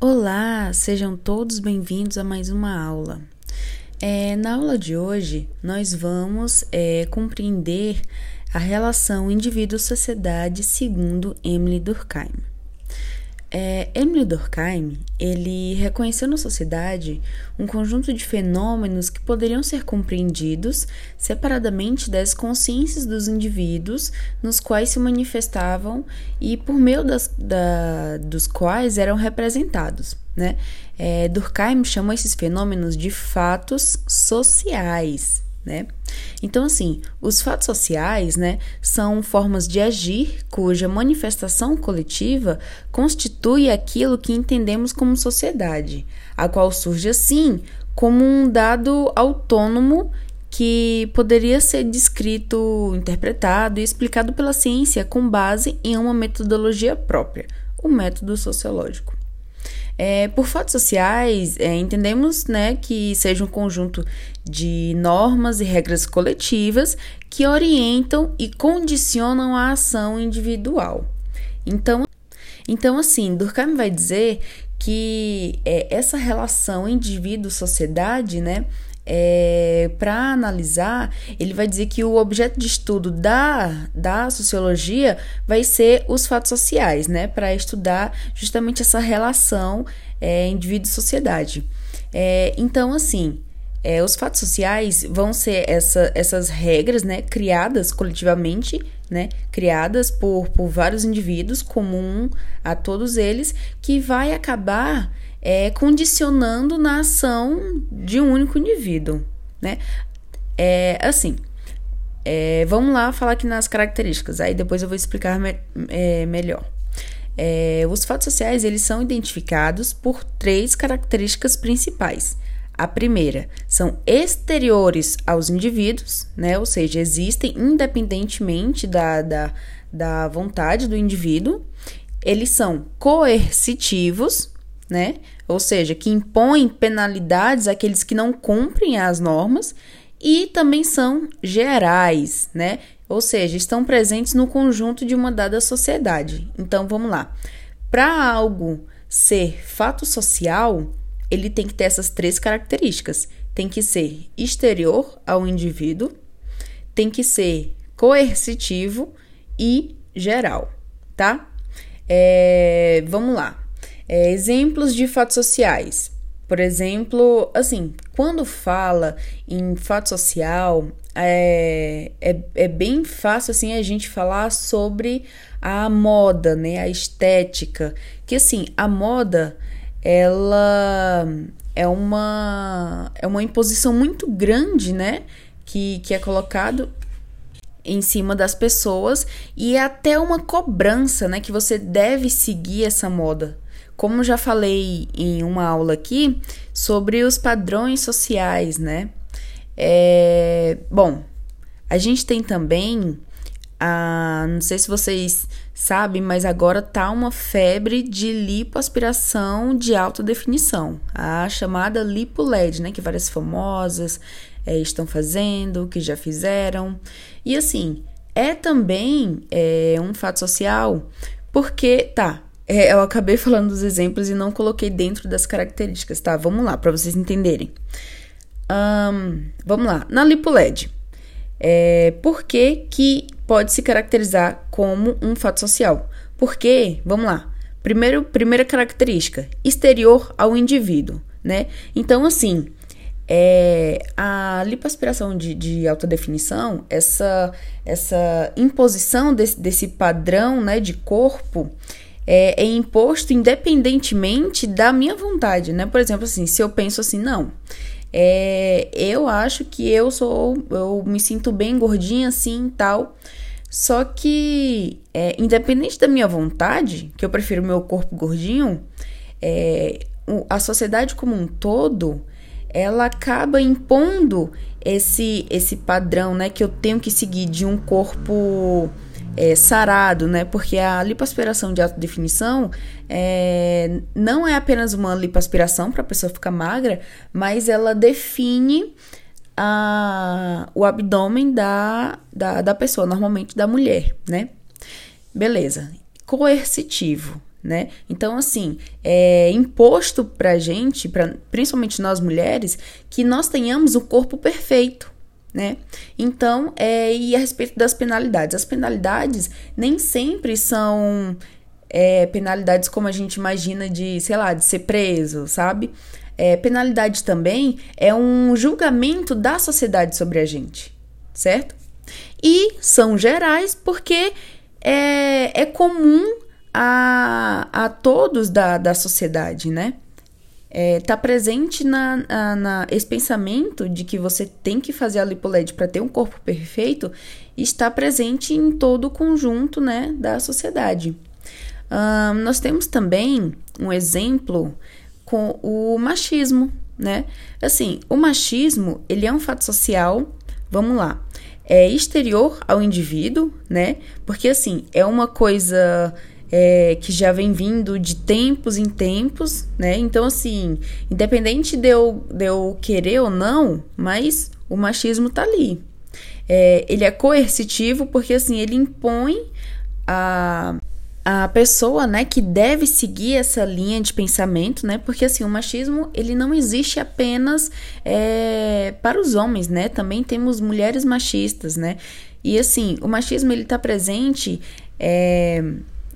Olá, sejam todos bem-vindos a mais uma aula. É, na aula de hoje, nós vamos é, compreender a relação indivíduo-sociedade segundo Emily Durkheim. É, Emily Durkheim, ele reconheceu na sociedade um conjunto de fenômenos que poderiam ser compreendidos separadamente das consciências dos indivíduos nos quais se manifestavam e por meio das, da, dos quais eram representados. Né? É, Durkheim chamou esses fenômenos de fatos sociais né? Então, assim, os fatos sociais, né, são formas de agir cuja manifestação coletiva constitui aquilo que entendemos como sociedade, a qual surge assim como um dado autônomo que poderia ser descrito, interpretado e explicado pela ciência com base em uma metodologia própria, o método sociológico. É, por fatos sociais, é, entendemos né, que seja um conjunto de normas e regras coletivas que orientam e condicionam a ação individual. Então, então assim, Durkheim vai dizer que é, essa relação indivíduo-sociedade, né, é, para analisar, ele vai dizer que o objeto de estudo da, da sociologia vai ser os fatos sociais, né? Para estudar justamente essa relação é, indivíduo-sociedade. É, então, assim, é, os fatos sociais vão ser essa, essas regras, né, criadas coletivamente, né, criadas por, por vários indivíduos, comum a todos eles, que vai acabar é, condicionando na ação de um único indivíduo, né? É, assim, é, vamos lá falar aqui nas características, aí depois eu vou explicar me, é, melhor. É, os fatos sociais eles são identificados por três características principais. A primeira são exteriores aos indivíduos, né? ou seja, existem independentemente da, da, da vontade do indivíduo. Eles são coercitivos, né? Ou seja, que impõem penalidades àqueles que não cumprem as normas e também são gerais, né? Ou seja, estão presentes no conjunto de uma dada sociedade. Então, vamos lá. Para algo ser fato social, ele tem que ter essas três características. Tem que ser exterior ao indivíduo, tem que ser coercitivo e geral, tá? É, vamos lá. É, exemplos de fatos sociais. Por exemplo, assim, quando fala em fato social, é, é, é, bem fácil assim a gente falar sobre a moda, né, a estética, que assim, a moda ela é uma é uma imposição muito grande, né, que, que é colocado em cima das pessoas e é até uma cobrança, né, que você deve seguir essa moda. Como já falei em uma aula aqui sobre os padrões sociais, né? É, bom, a gente tem também a, não sei se vocês sabem, mas agora tá uma febre de lipoaspiração de alta definição, a chamada lipo LED, né? Que várias famosas é, estão fazendo, que já fizeram. E assim, é também é, um fato social, porque tá, é, eu acabei falando dos exemplos e não coloquei dentro das características, tá? Vamos lá, para vocês entenderem. Um, vamos lá. Na LipoLED, é, por que, que pode se caracterizar como um fato social? Porque, vamos lá. Primeiro, primeira característica, exterior ao indivíduo, né? Então, assim, é, a lipoaspiração de, de, alta definição, essa, essa imposição desse, desse padrão né, de corpo, é, é imposto independentemente da minha vontade, né? Por exemplo, assim, se eu penso assim, não, é, eu acho que eu sou, eu me sinto bem gordinha assim tal. Só que, é, independente da minha vontade, que eu prefiro meu corpo gordinho, é, a sociedade como um todo, ela acaba impondo esse, esse padrão, né, que eu tenho que seguir de um corpo é, sarado, né? Porque a lipoaspiração de alta definição é, não é apenas uma lipoaspiração para a pessoa ficar magra, mas ela define a, o abdômen da, da, da pessoa, normalmente da mulher, né? Beleza. Coercitivo, né? Então, assim, é imposto pra gente, pra, principalmente nós mulheres, que nós tenhamos o corpo perfeito, né? Então, é, e a respeito das penalidades, as penalidades nem sempre são é, penalidades como a gente imagina de, sei lá, de ser preso, sabe? É, penalidade também é um julgamento da sociedade sobre a gente, certo? E são gerais porque é, é comum a, a todos da, da sociedade, né? É, tá presente na, na, na, esse pensamento de que você tem que fazer a lipoled para ter um corpo perfeito está presente em todo o conjunto né, da sociedade. Nós temos também um exemplo com o machismo, né? Assim, o machismo ele é um fato social. Vamos lá, é exterior ao indivíduo, né? Porque assim é uma coisa é, que já vem vindo de tempos em tempos, né? Então, assim, independente de eu, de eu querer ou não, mas o machismo tá ali. É, ele é coercitivo porque, assim, ele impõe a, a pessoa, né, que deve seguir essa linha de pensamento, né? Porque, assim, o machismo, ele não existe apenas é, para os homens, né? Também temos mulheres machistas, né? E, assim, o machismo, ele tá presente... É,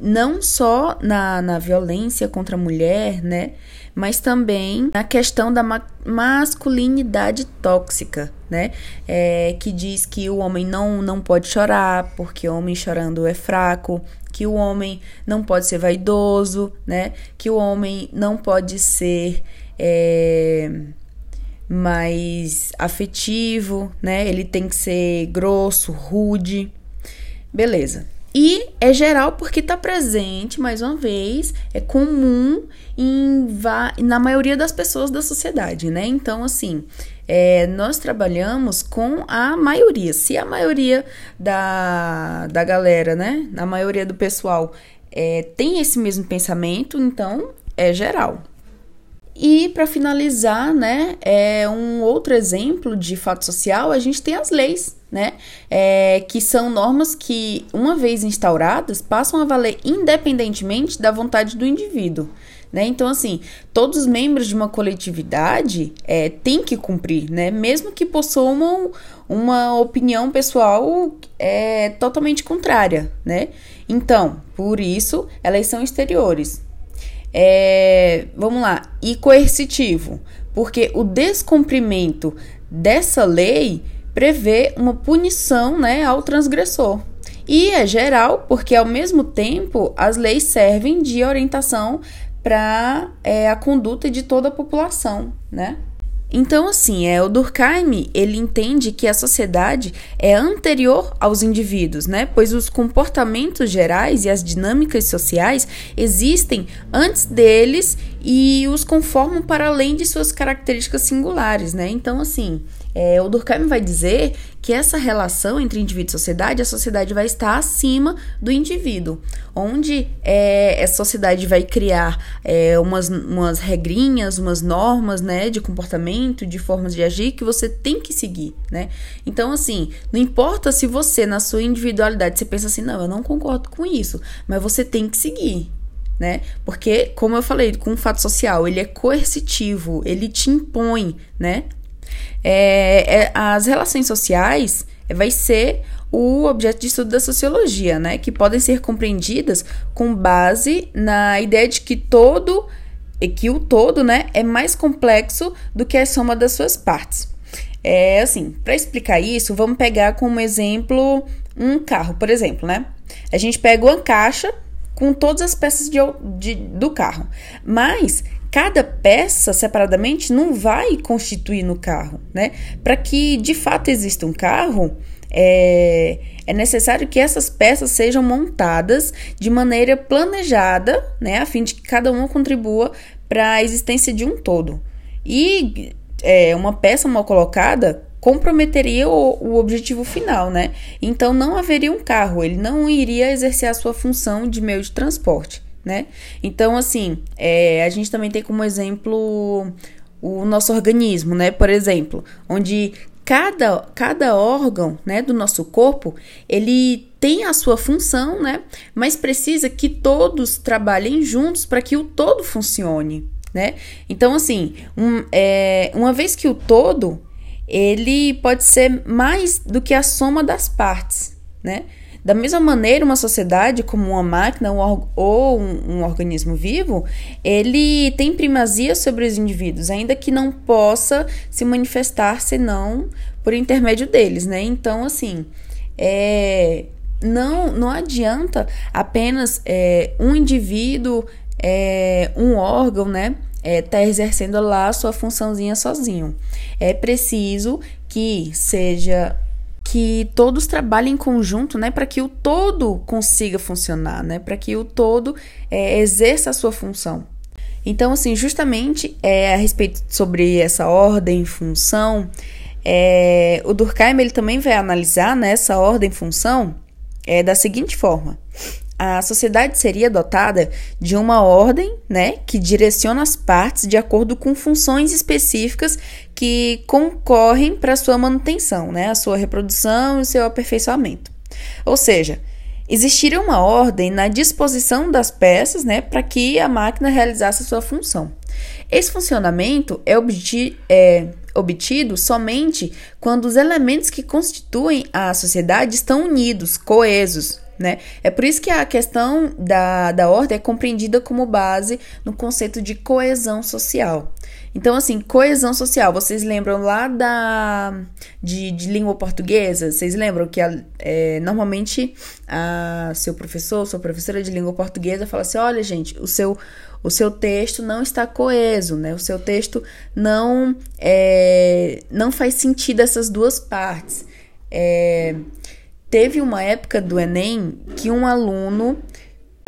não só na, na violência contra a mulher, né? Mas também na questão da ma masculinidade tóxica, né? É, que diz que o homem não, não pode chorar, porque o homem chorando é fraco, que o homem não pode ser vaidoso, né? Que o homem não pode ser é, mais afetivo, né? Ele tem que ser grosso, rude. Beleza. E é geral porque está presente, mais uma vez, é comum em, na maioria das pessoas da sociedade, né? Então, assim, é, nós trabalhamos com a maioria. Se a maioria da, da galera, né? A maioria do pessoal é, tem esse mesmo pensamento, então é geral. E para finalizar, né, é um outro exemplo de fato social, a gente tem as leis, né, é, que são normas que, uma vez instauradas, passam a valer independentemente da vontade do indivíduo. Né? Então, assim, todos os membros de uma coletividade é, têm que cumprir, né? mesmo que possuam uma opinião pessoal é, totalmente contrária. Né? Então, por isso, elas são exteriores. É, vamos lá, e coercitivo, porque o descumprimento dessa lei prevê uma punição né, ao transgressor. E é geral, porque ao mesmo tempo as leis servem de orientação para é, a conduta de toda a população, né? Então, assim, é, o Durkheim, ele entende que a sociedade é anterior aos indivíduos, né? Pois os comportamentos gerais e as dinâmicas sociais existem antes deles e os conformam para além de suas características singulares, né? Então, assim, é, o Durkheim vai dizer que essa relação entre indivíduo e sociedade, a sociedade vai estar acima do indivíduo, onde é, essa sociedade vai criar é, umas, umas regrinhas, umas normas, né, de comportamento, de formas de agir que você tem que seguir, né? Então, assim, não importa se você, na sua individualidade, você pensa assim, não, eu não concordo com isso, mas você tem que seguir, né? Porque, como eu falei, com o fato social, ele é coercitivo, ele te impõe, né? É, é, as relações sociais vai ser o objeto de estudo da sociologia, né? Que podem ser compreendidas com base na ideia de que todo que o todo, né, é mais complexo do que a soma das suas partes. É assim, para explicar isso, vamos pegar como exemplo um carro, por exemplo, né? A gente pega uma caixa com todas as peças de, de, do carro, mas cada peça separadamente não vai constituir no carro, né? Para que de fato exista um carro, é, é, necessário que essas peças sejam montadas de maneira planejada, né? A fim de que cada uma contribua para a existência de um todo. E é, uma peça mal colocada comprometeria o, o, objetivo final, né? Então não haveria um carro, ele não iria exercer a sua função de meio de transporte né? Então, assim, é, a gente também tem como exemplo o nosso organismo, né? Por exemplo, onde cada, cada órgão, né, do nosso corpo, ele tem a sua função, né, mas precisa que todos trabalhem juntos para que o todo funcione, né? Então, assim, um, é, uma vez que o todo, ele pode ser mais do que a soma das partes, né? Da mesma maneira, uma sociedade, como uma máquina ou um, um, organismo vivo, ele tem primazia sobre os indivíduos, ainda que não possa se manifestar senão por intermédio deles, né? Então, assim, é, não, não adianta apenas é, um indivíduo, é, um órgão, né? É, tá exercendo lá a sua funçãozinha sozinho. É preciso que seja que todos trabalhem em conjunto, né, para que o todo consiga funcionar, né, para que o todo é, exerça a sua função. Então, assim, justamente é, a respeito sobre essa ordem, função, é, o Durkheim ele também vai analisar né, essa ordem, função é, da seguinte forma: a sociedade seria dotada de uma ordem, né, que direciona as partes de acordo com funções específicas que concorrem para sua manutenção, né, a sua reprodução e seu aperfeiçoamento. Ou seja, existiria uma ordem na disposição das peças, né, para que a máquina realizasse a sua função. Esse funcionamento é, obti é obtido somente quando os elementos que constituem a sociedade estão unidos, coesos, né? É por isso que a questão da, da ordem é compreendida como base no conceito de coesão social. Então, assim, coesão social, vocês lembram lá da de, de língua portuguesa? Vocês lembram que a, é, normalmente a seu professor, sua professora de língua portuguesa fala assim: olha, gente, o seu, o seu texto não está coeso, né? O seu texto não, é, não faz sentido essas duas partes. É, Teve uma época do Enem que um aluno,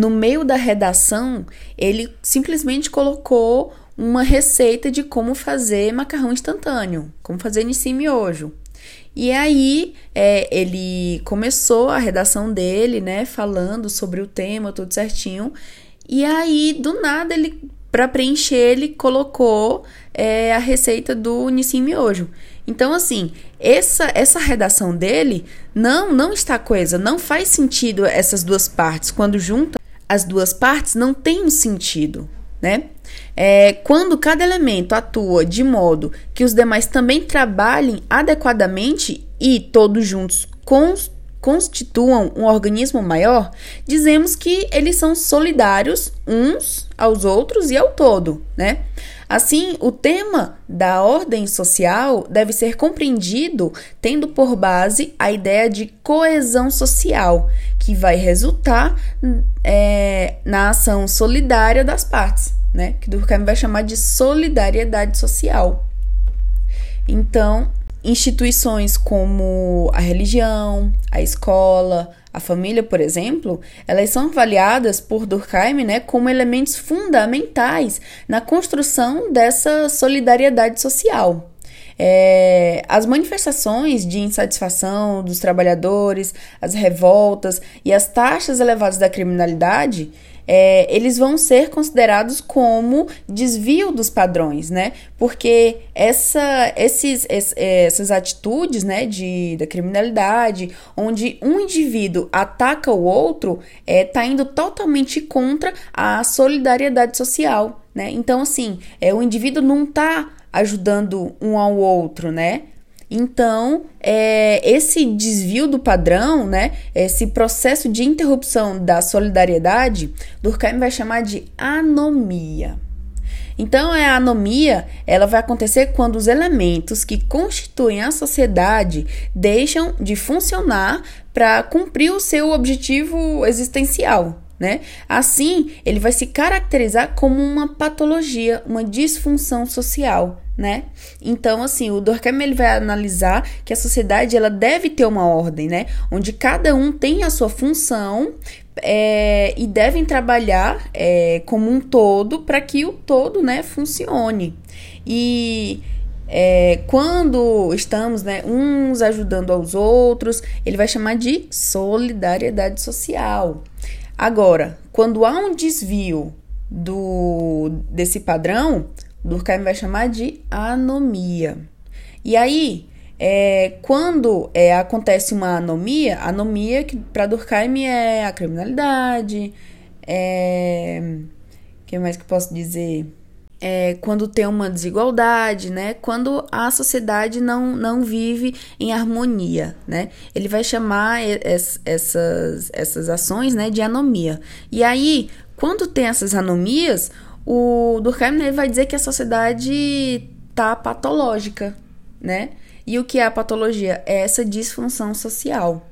no meio da redação, ele simplesmente colocou uma receita de como fazer macarrão instantâneo, como fazer nesse miojo. E aí é, ele começou a redação dele, né, falando sobre o tema, tudo certinho. E aí, do nada, ele, para preencher, ele colocou é, a receita do Nissim Miojo. Então, assim, essa, essa redação dele não, não está coesa, não faz sentido essas duas partes. Quando junta as duas partes, não tem um sentido, né? É, quando cada elemento atua de modo que os demais também trabalhem adequadamente e todos juntos constituam um organismo maior, dizemos que eles são solidários uns aos outros e ao todo, né? Assim, o tema da ordem social deve ser compreendido tendo por base a ideia de coesão social, que vai resultar é, na ação solidária das partes, né? Que Durkheim vai chamar de solidariedade social. Então, instituições como a religião, a escola, a família, por exemplo, elas são avaliadas por Durkheim né, como elementos fundamentais na construção dessa solidariedade social. É, as manifestações de insatisfação dos trabalhadores, as revoltas e as taxas elevadas da criminalidade é, eles vão ser considerados como desvio dos padrões, né? Porque essa, esses, essas atitudes né, de, da criminalidade, onde um indivíduo ataca o outro, é, tá indo totalmente contra a solidariedade social, né? Então, assim, é, o indivíduo não está ajudando um ao outro, né? Então, é, esse desvio do padrão, né, esse processo de interrupção da solidariedade, Durkheim vai chamar de anomia. Então, a anomia ela vai acontecer quando os elementos que constituem a sociedade deixam de funcionar para cumprir o seu objetivo existencial. Né? Assim, ele vai se caracterizar como uma patologia, uma disfunção social, né? Então, assim, o Durkheim ele vai analisar que a sociedade ela deve ter uma ordem, né? Onde cada um tem a sua função é, e devem trabalhar é, como um todo para que o todo, né, funcione. E é, quando estamos, né, uns ajudando aos outros, ele vai chamar de solidariedade social. Agora, quando há um desvio do desse padrão, Durkheim vai chamar de anomia. E aí, É, quando é, acontece uma anomia, anomia que para Durkheim é a criminalidade, é, que mais que eu posso dizer? É, quando tem uma desigualdade, né? Quando a sociedade não, não vive em harmonia, né? Ele vai chamar es, essas, essas ações, né, de anomia. E aí, quando tem essas anomias, o Durkheim ele vai dizer que a sociedade tá patológica, né? E o que é a patologia? É essa disfunção social,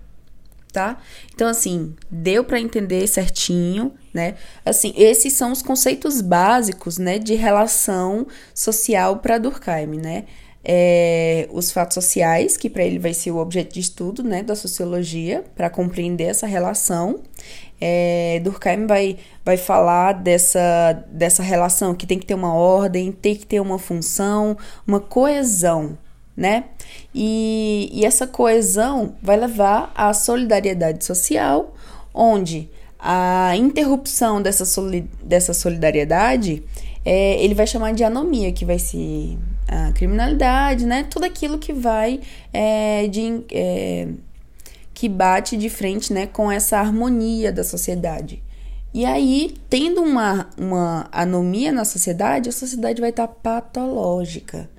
tá? Então, assim, deu para entender certinho, né? Assim, esses são os conceitos básicos, né, de relação social para Durkheim, né? É, os fatos sociais, que para ele vai ser o objeto de estudo, né, da sociologia, para compreender essa relação. É, Durkheim vai, vai falar dessa, dessa relação que tem que ter uma ordem, tem que ter uma função, uma coesão, né? E, e essa coesão vai levar à solidariedade social, onde a interrupção dessa, soli dessa solidariedade é, ele vai chamar de anomia, que vai ser a criminalidade, né? Tudo aquilo que vai é, de. É, que bate de frente né, com essa harmonia da sociedade. E aí, tendo uma, uma anomia na sociedade, a sociedade vai estar patológica.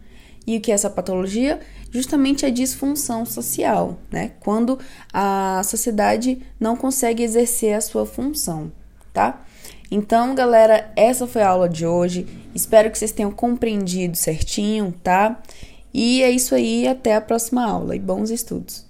E o que é essa patologia? Justamente a disfunção social, né? Quando a sociedade não consegue exercer a sua função, tá? Então, galera, essa foi a aula de hoje. Espero que vocês tenham compreendido certinho, tá? E é isso aí, até a próxima aula e bons estudos.